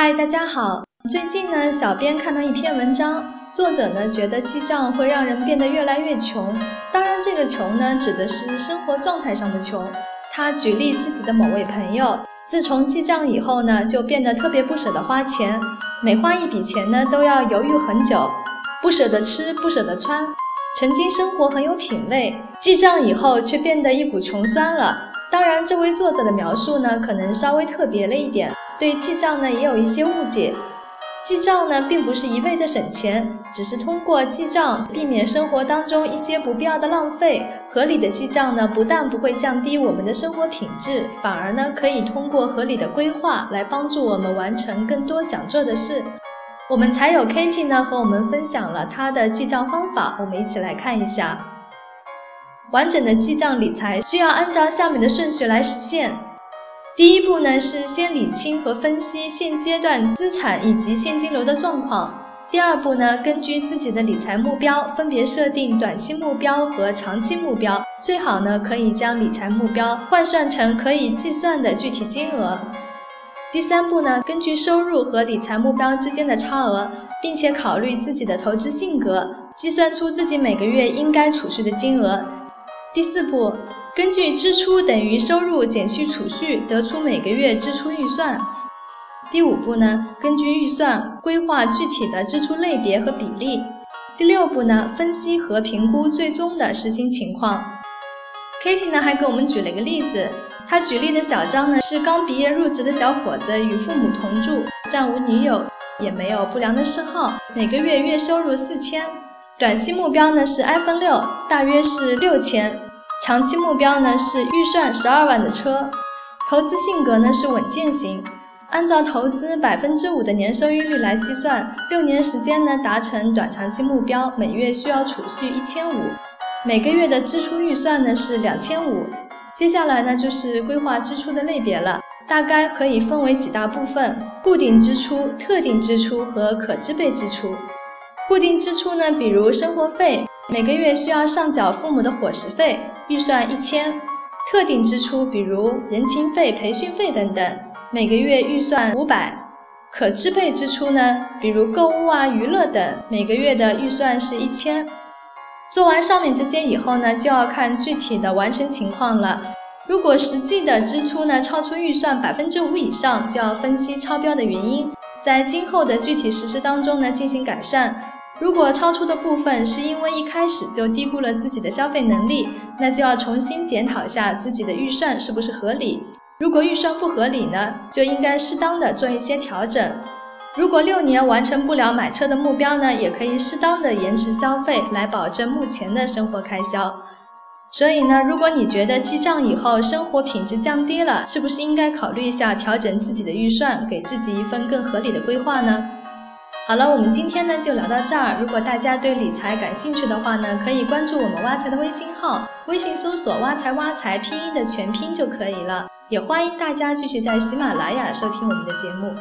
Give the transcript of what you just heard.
嗨，大家好。最近呢，小编看到一篇文章，作者呢觉得记账会让人变得越来越穷。当然，这个穷呢指的是生活状态上的穷。他举例自己的某位朋友，自从记账以后呢，就变得特别不舍得花钱，每花一笔钱呢都要犹豫很久，不舍得吃，不舍得穿。曾经生活很有品味，记账以后却变得一股穷酸了。当然，这位作者的描述呢，可能稍微特别了一点。对记账呢也有一些误解，记账呢并不是一味的省钱，只是通过记账避免生活当中一些不必要的浪费。合理的记账呢不但不会降低我们的生活品质，反而呢可以通过合理的规划来帮助我们完成更多想做的事。我们才有 Kitty 呢和我们分享了他的记账方法，我们一起来看一下。完整的记账理财需要按照下面的顺序来实现。第一步呢是先理清和分析现阶段资产以及现金流的状况。第二步呢，根据自己的理财目标，分别设定短期目标和长期目标，最好呢可以将理财目标换算成可以计算的具体金额。第三步呢，根据收入和理财目标之间的差额，并且考虑自己的投资性格，计算出自己每个月应该储蓄的金额。第四步，根据支出等于收入减去储蓄，得出每个月支出预算。第五步呢，根据预算规划具体的支出类别和比例。第六步呢，分析和评估最终的实行情况。Kitty 呢还给我们举了一个例子，他举例的小张呢是刚毕业入职的小伙子，与父母同住，暂无女友，也没有不良的嗜好，每个月月收入四千，短期目标呢是 iPhone 六，大约是六千。长期目标呢是预算十二万的车，投资性格呢是稳健型，按照投资百分之五的年收益率来计算，六年时间呢达成短长期目标，每月需要储蓄一千五，每个月的支出预算呢是两千五。接下来呢就是规划支出的类别了，大概可以分为几大部分：固定支出、特定支出和可支配支出。固定支出呢，比如生活费。每个月需要上缴父母的伙食费，预算一千；特定支出，比如人情费、培训费等等，每个月预算五百；可支配支出呢，比如购物啊、娱乐等，每个月的预算是一千。做完上面这些以后呢，就要看具体的完成情况了。如果实际的支出呢超出预算百分之五以上，就要分析超标的原因，在今后的具体实施当中呢进行改善。如果超出的部分是因为一开始就低估了自己的消费能力，那就要重新检讨一下自己的预算是不是合理。如果预算不合理呢，就应该适当的做一些调整。如果六年完成不了买车的目标呢，也可以适当的延迟消费来保证目前的生活开销。所以呢，如果你觉得记账以后生活品质降低了，是不是应该考虑一下调整自己的预算，给自己一份更合理的规划呢？好了，我们今天呢就聊到这儿。如果大家对理财感兴趣的话呢，可以关注我们挖财的微信号，微信搜索“挖财挖财”拼音的全拼就可以了。也欢迎大家继续在喜马拉雅收听我们的节目。